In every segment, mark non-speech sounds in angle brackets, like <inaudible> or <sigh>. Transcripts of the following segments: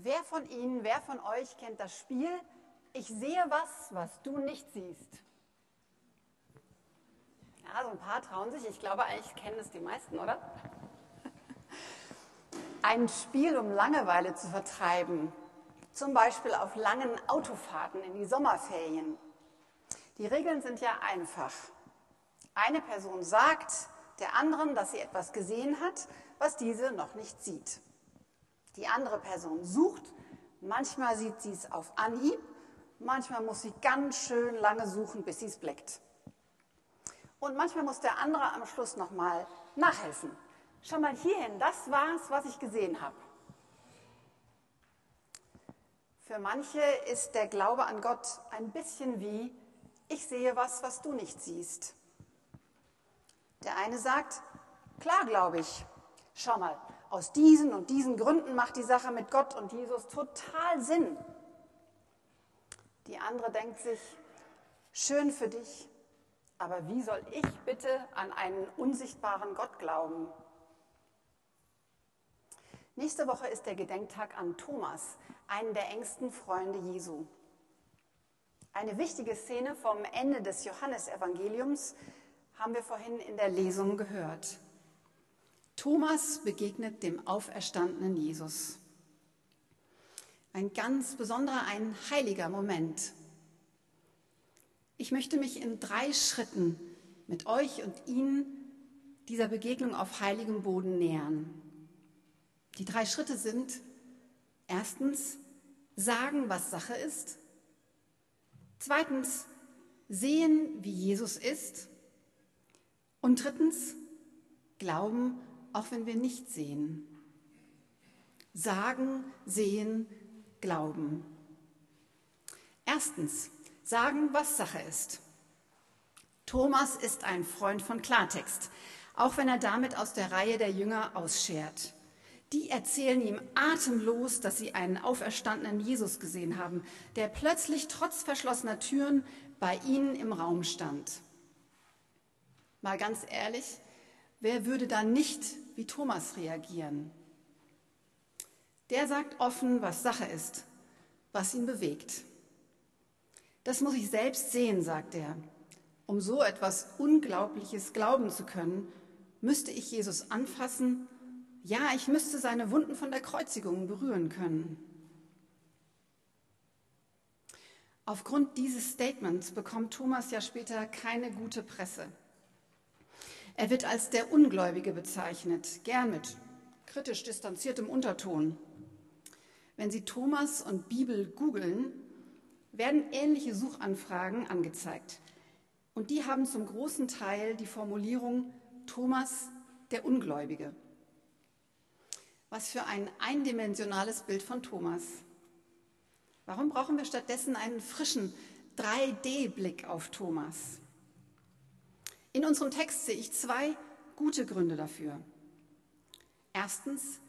Wer von Ihnen, wer von euch kennt das Spiel Ich sehe was, was du nicht siehst? Ja, so ein paar trauen sich. Ich glaube, eigentlich kennen es die meisten, oder? <laughs> Ein Spiel, um Langeweile zu vertreiben. Zum Beispiel auf langen Autofahrten in die Sommerferien. Die Regeln sind ja einfach. Eine Person sagt der anderen, dass sie etwas gesehen hat, was diese noch nicht sieht. Die andere Person sucht, manchmal sieht sie es auf Anhieb, manchmal muss sie ganz schön lange suchen, bis sie es blickt. Und manchmal muss der andere am Schluss nochmal nachhelfen. Schau mal hierhin, das war's, was ich gesehen habe. Für manche ist der Glaube an Gott ein bisschen wie, ich sehe was, was du nicht siehst. Der eine sagt, klar glaube ich. Schau mal, aus diesen und diesen Gründen macht die Sache mit Gott und Jesus total Sinn. Die andere denkt sich, schön für dich, aber wie soll ich bitte an einen unsichtbaren Gott glauben? Nächste Woche ist der Gedenktag an Thomas, einen der engsten Freunde Jesu. Eine wichtige Szene vom Ende des Johannesevangeliums haben wir vorhin in der Lesung gehört. Thomas begegnet dem auferstandenen Jesus. Ein ganz besonderer, ein heiliger Moment. Ich möchte mich in drei Schritten mit euch und Ihnen dieser Begegnung auf heiligem Boden nähern. Die drei Schritte sind erstens sagen, was Sache ist. Zweitens sehen, wie Jesus ist. Und drittens glauben, auch wenn wir nicht sehen. Sagen, sehen, glauben. Erstens, sagen, was Sache ist. Thomas ist ein Freund von Klartext, auch wenn er damit aus der Reihe der Jünger ausschert. Die erzählen ihm atemlos, dass sie einen auferstandenen Jesus gesehen haben, der plötzlich trotz verschlossener Türen bei ihnen im Raum stand. Mal ganz ehrlich, wer würde da nicht wie Thomas reagieren? Der sagt offen, was Sache ist, was ihn bewegt. Das muss ich selbst sehen, sagt er. Um so etwas Unglaubliches glauben zu können, müsste ich Jesus anfassen ja, ich müsste seine Wunden von der Kreuzigung berühren können. Aufgrund dieses Statements bekommt Thomas ja später keine gute Presse. Er wird als der Ungläubige bezeichnet, gern mit kritisch distanziertem Unterton. Wenn Sie Thomas und Bibel googeln, werden ähnliche Suchanfragen angezeigt. Und die haben zum großen Teil die Formulierung Thomas der Ungläubige. Was für ein eindimensionales Bild von Thomas. Warum brauchen wir stattdessen einen frischen 3D-Blick auf Thomas? In unserem Text sehe ich zwei gute Gründe dafür. Erstens,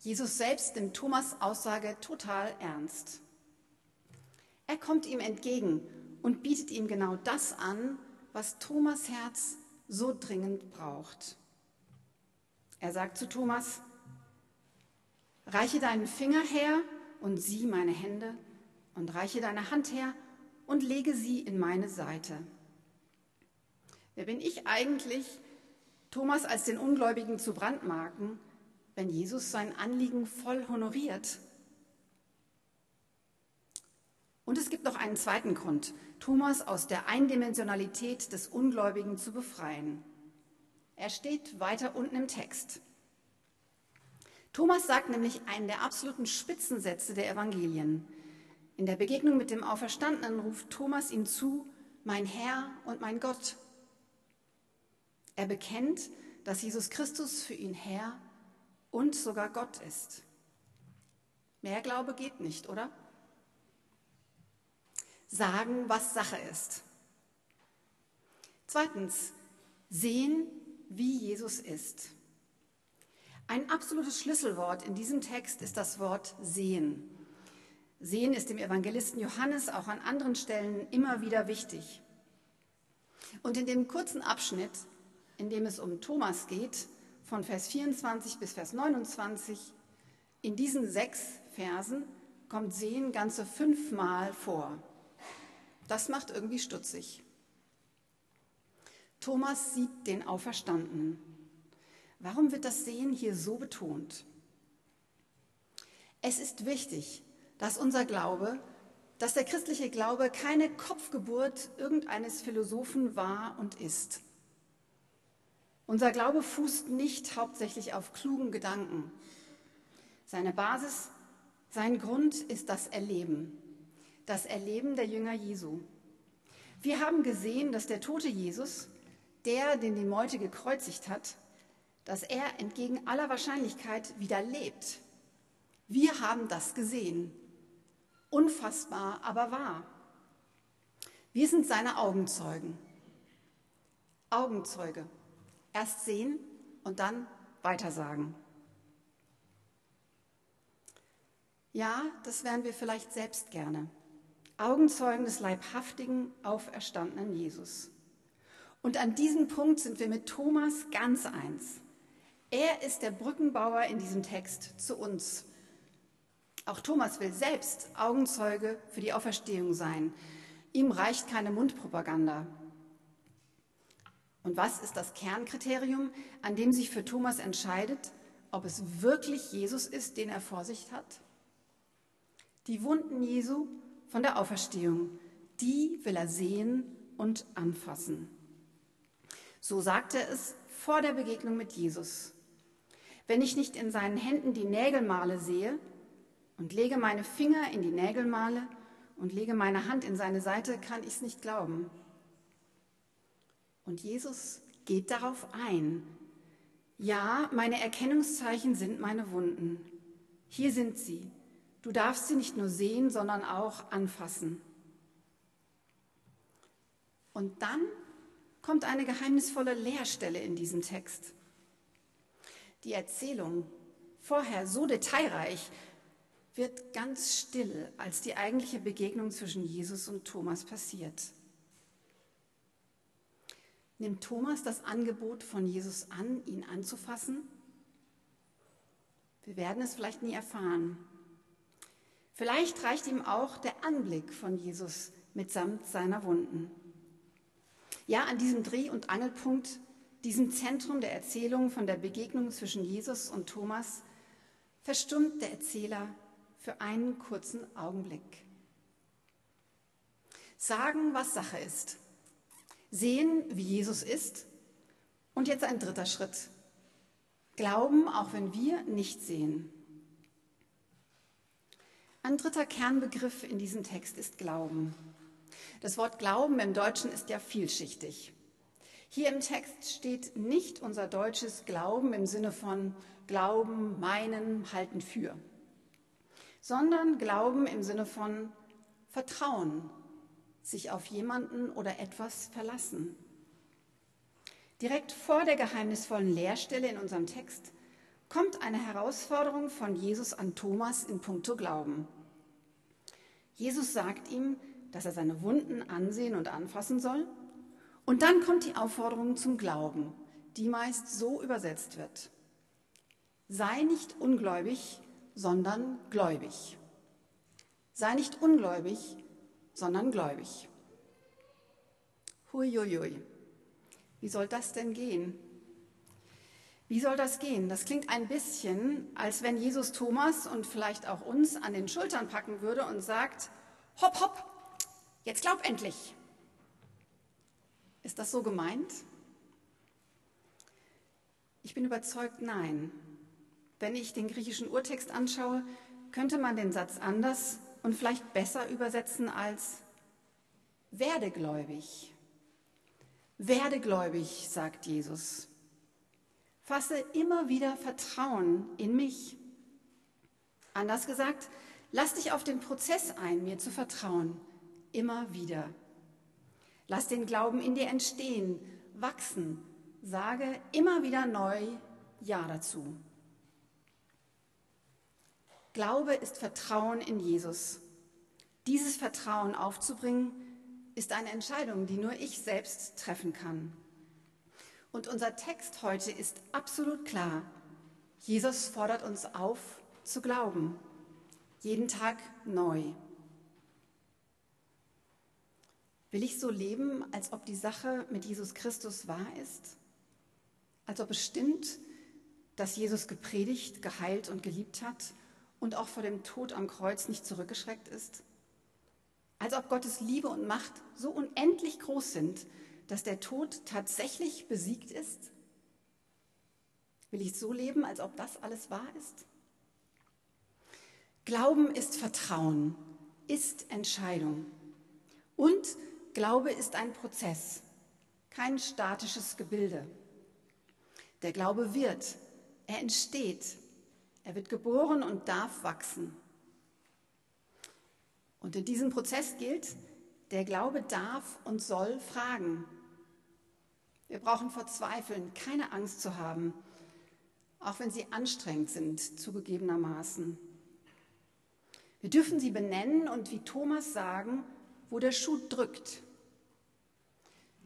Jesus selbst nimmt Thomas Aussage total ernst. Er kommt ihm entgegen und bietet ihm genau das an, was Thomas Herz so dringend braucht. Er sagt zu Thomas, Reiche deinen Finger her und sieh meine Hände und reiche deine Hand her und lege sie in meine Seite. Wer bin ich eigentlich, Thomas als den Ungläubigen zu brandmarken, wenn Jesus sein Anliegen voll honoriert? Und es gibt noch einen zweiten Grund, Thomas aus der Eindimensionalität des Ungläubigen zu befreien. Er steht weiter unten im Text. Thomas sagt nämlich einen der absoluten Spitzensätze der Evangelien. In der Begegnung mit dem Auferstandenen ruft Thomas ihm zu, mein Herr und mein Gott. Er bekennt, dass Jesus Christus für ihn Herr und sogar Gott ist. Mehr Glaube geht nicht, oder? Sagen, was Sache ist. Zweitens, sehen, wie Jesus ist. Ein absolutes Schlüsselwort in diesem Text ist das Wort sehen. Sehen ist dem Evangelisten Johannes auch an anderen Stellen immer wieder wichtig. Und in dem kurzen Abschnitt, in dem es um Thomas geht, von Vers 24 bis Vers 29, in diesen sechs Versen kommt Sehen ganze fünfmal vor. Das macht irgendwie stutzig. Thomas sieht den Auferstandenen. Warum wird das Sehen hier so betont? Es ist wichtig, dass unser Glaube, dass der christliche Glaube keine Kopfgeburt irgendeines Philosophen war und ist. Unser Glaube fußt nicht hauptsächlich auf klugen Gedanken. Seine Basis, sein Grund ist das Erleben, das Erleben der Jünger Jesu. Wir haben gesehen, dass der tote Jesus, der, den die Meute gekreuzigt hat, dass er entgegen aller Wahrscheinlichkeit wieder lebt. Wir haben das gesehen. Unfassbar, aber wahr. Wir sind seine Augenzeugen. Augenzeuge. Erst sehen und dann weitersagen. Ja, das wären wir vielleicht selbst gerne. Augenzeugen des leibhaftigen, auferstandenen Jesus. Und an diesem Punkt sind wir mit Thomas ganz eins. Er ist der Brückenbauer in diesem Text zu uns. Auch Thomas will selbst Augenzeuge für die Auferstehung sein. Ihm reicht keine Mundpropaganda. Und was ist das Kernkriterium, an dem sich für Thomas entscheidet, ob es wirklich Jesus ist, den er vor sich hat? Die Wunden Jesu von der Auferstehung, die will er sehen und anfassen. So sagt er es vor der Begegnung mit Jesus. Wenn ich nicht in seinen Händen die Nägelmale sehe und lege meine Finger in die Nägelmale und lege meine Hand in seine Seite, kann ich es nicht glauben. Und Jesus geht darauf ein. Ja, meine Erkennungszeichen sind meine Wunden. Hier sind sie. Du darfst sie nicht nur sehen, sondern auch anfassen. Und dann kommt eine geheimnisvolle Leerstelle in diesem Text. Die Erzählung, vorher so detailreich, wird ganz still, als die eigentliche Begegnung zwischen Jesus und Thomas passiert. Nimmt Thomas das Angebot von Jesus an, ihn anzufassen? Wir werden es vielleicht nie erfahren. Vielleicht reicht ihm auch der Anblick von Jesus mitsamt seiner Wunden. Ja, an diesem Dreh- und Angelpunkt, diesem Zentrum der Erzählung von der Begegnung zwischen Jesus und Thomas, verstummt der Erzähler für einen kurzen Augenblick. Sagen, was Sache ist. Sehen, wie Jesus ist. Und jetzt ein dritter Schritt. Glauben, auch wenn wir nicht sehen. Ein dritter Kernbegriff in diesem Text ist Glauben. Das Wort Glauben im Deutschen ist ja vielschichtig. Hier im Text steht nicht unser deutsches Glauben im Sinne von Glauben, meinen, halten für, sondern Glauben im Sinne von Vertrauen, sich auf jemanden oder etwas verlassen. Direkt vor der geheimnisvollen Leerstelle in unserem Text kommt eine Herausforderung von Jesus an Thomas in puncto Glauben. Jesus sagt ihm, dass er seine Wunden ansehen und anfassen soll. Und dann kommt die Aufforderung zum Glauben, die meist so übersetzt wird. Sei nicht ungläubig, sondern gläubig. Sei nicht ungläubig, sondern gläubig. Huiuiui. Wie soll das denn gehen? Wie soll das gehen? Das klingt ein bisschen, als wenn Jesus Thomas und vielleicht auch uns an den Schultern packen würde und sagt, hopp, hopp, jetzt glaub endlich. Ist das so gemeint? Ich bin überzeugt, nein. Wenn ich den griechischen Urtext anschaue, könnte man den Satz anders und vielleicht besser übersetzen als werde gläubig. Werde gläubig, sagt Jesus. Fasse immer wieder Vertrauen in mich. Anders gesagt, lass dich auf den Prozess ein, mir zu vertrauen. Immer wieder. Lass den Glauben in dir entstehen, wachsen. Sage immer wieder neu Ja dazu. Glaube ist Vertrauen in Jesus. Dieses Vertrauen aufzubringen, ist eine Entscheidung, die nur ich selbst treffen kann. Und unser Text heute ist absolut klar. Jesus fordert uns auf zu glauben. jeden Tag neu. Will ich so leben, als ob die Sache mit Jesus Christus wahr ist? Als ob es stimmt, dass Jesus gepredigt, geheilt und geliebt hat und auch vor dem Tod am Kreuz nicht zurückgeschreckt ist? Als ob Gottes Liebe und Macht so unendlich groß sind, dass der Tod tatsächlich besiegt ist? Will ich so leben, als ob das alles wahr ist? Glauben ist Vertrauen, ist Entscheidung. Und Glaube ist ein Prozess, kein statisches Gebilde. Der Glaube wird, er entsteht, er wird geboren und darf wachsen. Und in diesem Prozess gilt, der Glaube darf und soll fragen. Wir brauchen vor Zweifeln keine Angst zu haben, auch wenn sie anstrengend sind, zugegebenermaßen. Wir dürfen sie benennen und wie Thomas sagen, wo der Schuh drückt.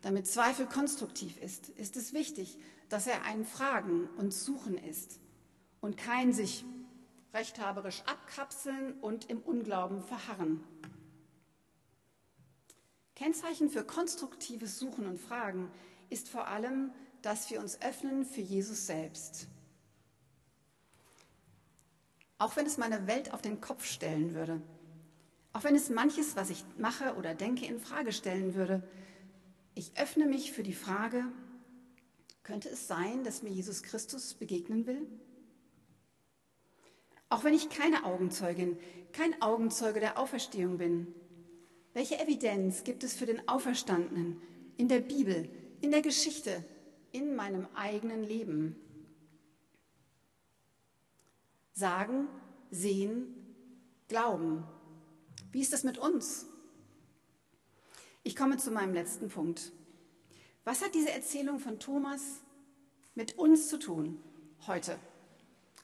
Damit Zweifel konstruktiv ist, ist es wichtig, dass er ein Fragen und Suchen ist und kein sich rechthaberisch abkapseln und im Unglauben verharren. Kennzeichen für konstruktives Suchen und Fragen ist vor allem, dass wir uns öffnen für Jesus selbst. Auch wenn es meine Welt auf den Kopf stellen würde, auch wenn es manches, was ich mache oder denke, in Frage stellen würde, ich öffne mich für die Frage, könnte es sein, dass mir Jesus Christus begegnen will? Auch wenn ich keine Augenzeugin, kein Augenzeuge der Auferstehung bin, welche Evidenz gibt es für den Auferstandenen in der Bibel, in der Geschichte, in meinem eigenen Leben? Sagen, sehen, glauben. Wie ist das mit uns? Ich komme zu meinem letzten Punkt. Was hat diese Erzählung von Thomas mit uns zu tun heute?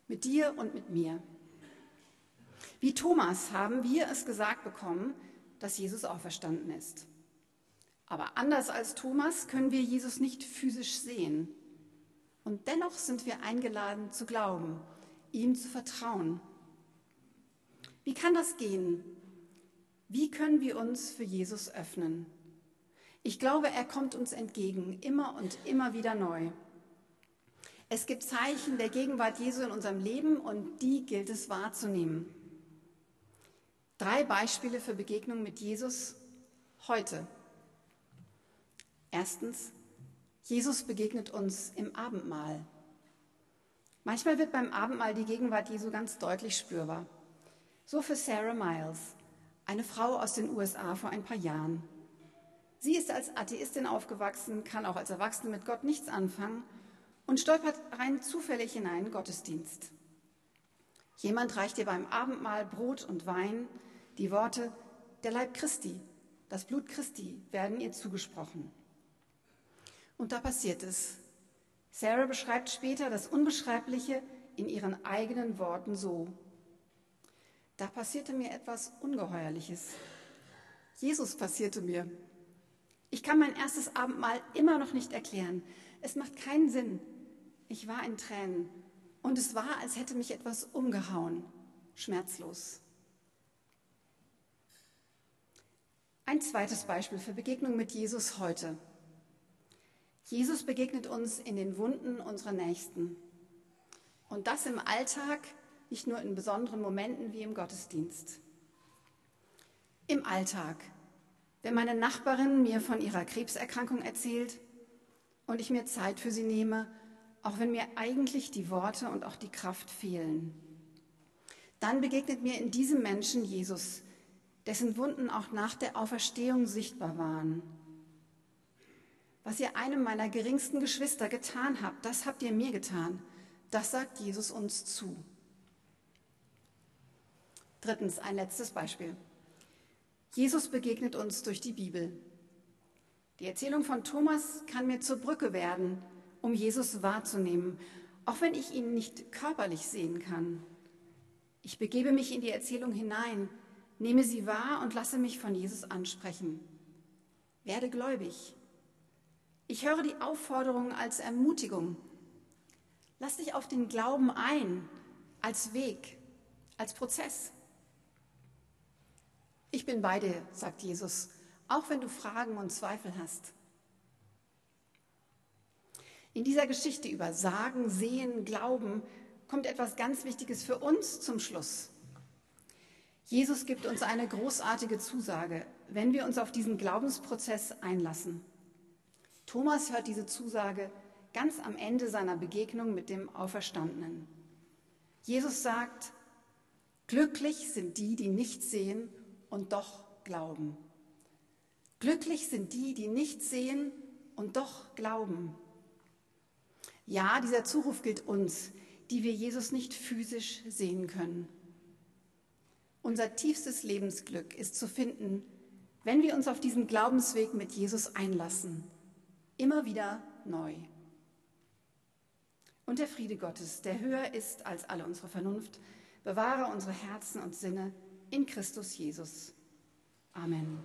Mit dir und mit mir? Wie Thomas haben wir es gesagt bekommen, dass Jesus auferstanden ist. Aber anders als Thomas können wir Jesus nicht physisch sehen. Und dennoch sind wir eingeladen zu glauben, ihm zu vertrauen. Wie kann das gehen? Wie können wir uns für Jesus öffnen? Ich glaube, er kommt uns entgegen, immer und immer wieder neu. Es gibt Zeichen der Gegenwart Jesu in unserem Leben und die gilt es wahrzunehmen. Drei Beispiele für Begegnungen mit Jesus heute. Erstens, Jesus begegnet uns im Abendmahl. Manchmal wird beim Abendmahl die Gegenwart Jesu ganz deutlich spürbar. So für Sarah Miles, eine Frau aus den USA vor ein paar Jahren. Sie ist als Atheistin aufgewachsen, kann auch als Erwachsene mit Gott nichts anfangen und stolpert rein zufällig in einen Gottesdienst. Jemand reicht ihr beim Abendmahl Brot und Wein, die Worte der Leib Christi, das Blut Christi werden ihr zugesprochen. Und da passiert es. Sarah beschreibt später das Unbeschreibliche in ihren eigenen Worten so. Da passierte mir etwas Ungeheuerliches. Jesus passierte mir. Ich kann mein erstes Abendmahl immer noch nicht erklären. Es macht keinen Sinn. Ich war in Tränen und es war, als hätte mich etwas umgehauen, schmerzlos. Ein zweites Beispiel für Begegnung mit Jesus heute. Jesus begegnet uns in den Wunden unserer Nächsten. Und das im Alltag, nicht nur in besonderen Momenten wie im Gottesdienst. Im Alltag, wenn meine Nachbarin mir von ihrer Krebserkrankung erzählt und ich mir Zeit für sie nehme, auch wenn mir eigentlich die Worte und auch die Kraft fehlen. Dann begegnet mir in diesem Menschen Jesus, dessen Wunden auch nach der Auferstehung sichtbar waren. Was ihr einem meiner geringsten Geschwister getan habt, das habt ihr mir getan. Das sagt Jesus uns zu. Drittens, ein letztes Beispiel. Jesus begegnet uns durch die Bibel. Die Erzählung von Thomas kann mir zur Brücke werden, um Jesus wahrzunehmen, auch wenn ich ihn nicht körperlich sehen kann. Ich begebe mich in die Erzählung hinein, nehme sie wahr und lasse mich von Jesus ansprechen. Werde gläubig. Ich höre die Aufforderung als Ermutigung. Lass dich auf den Glauben ein, als Weg, als Prozess. Ich bin bei dir, sagt Jesus, auch wenn du Fragen und Zweifel hast. In dieser Geschichte über Sagen, Sehen, Glauben kommt etwas ganz Wichtiges für uns zum Schluss. Jesus gibt uns eine großartige Zusage, wenn wir uns auf diesen Glaubensprozess einlassen. Thomas hört diese Zusage ganz am Ende seiner Begegnung mit dem Auferstandenen. Jesus sagt, glücklich sind die, die nicht sehen und doch glauben. Glücklich sind die, die nicht sehen und doch glauben. Ja, dieser Zuruf gilt uns, die wir Jesus nicht physisch sehen können. Unser tiefstes Lebensglück ist zu finden, wenn wir uns auf diesen Glaubensweg mit Jesus einlassen. Immer wieder neu. Und der Friede Gottes, der höher ist als alle unsere Vernunft, bewahre unsere Herzen und Sinne in Christus Jesus. Amen.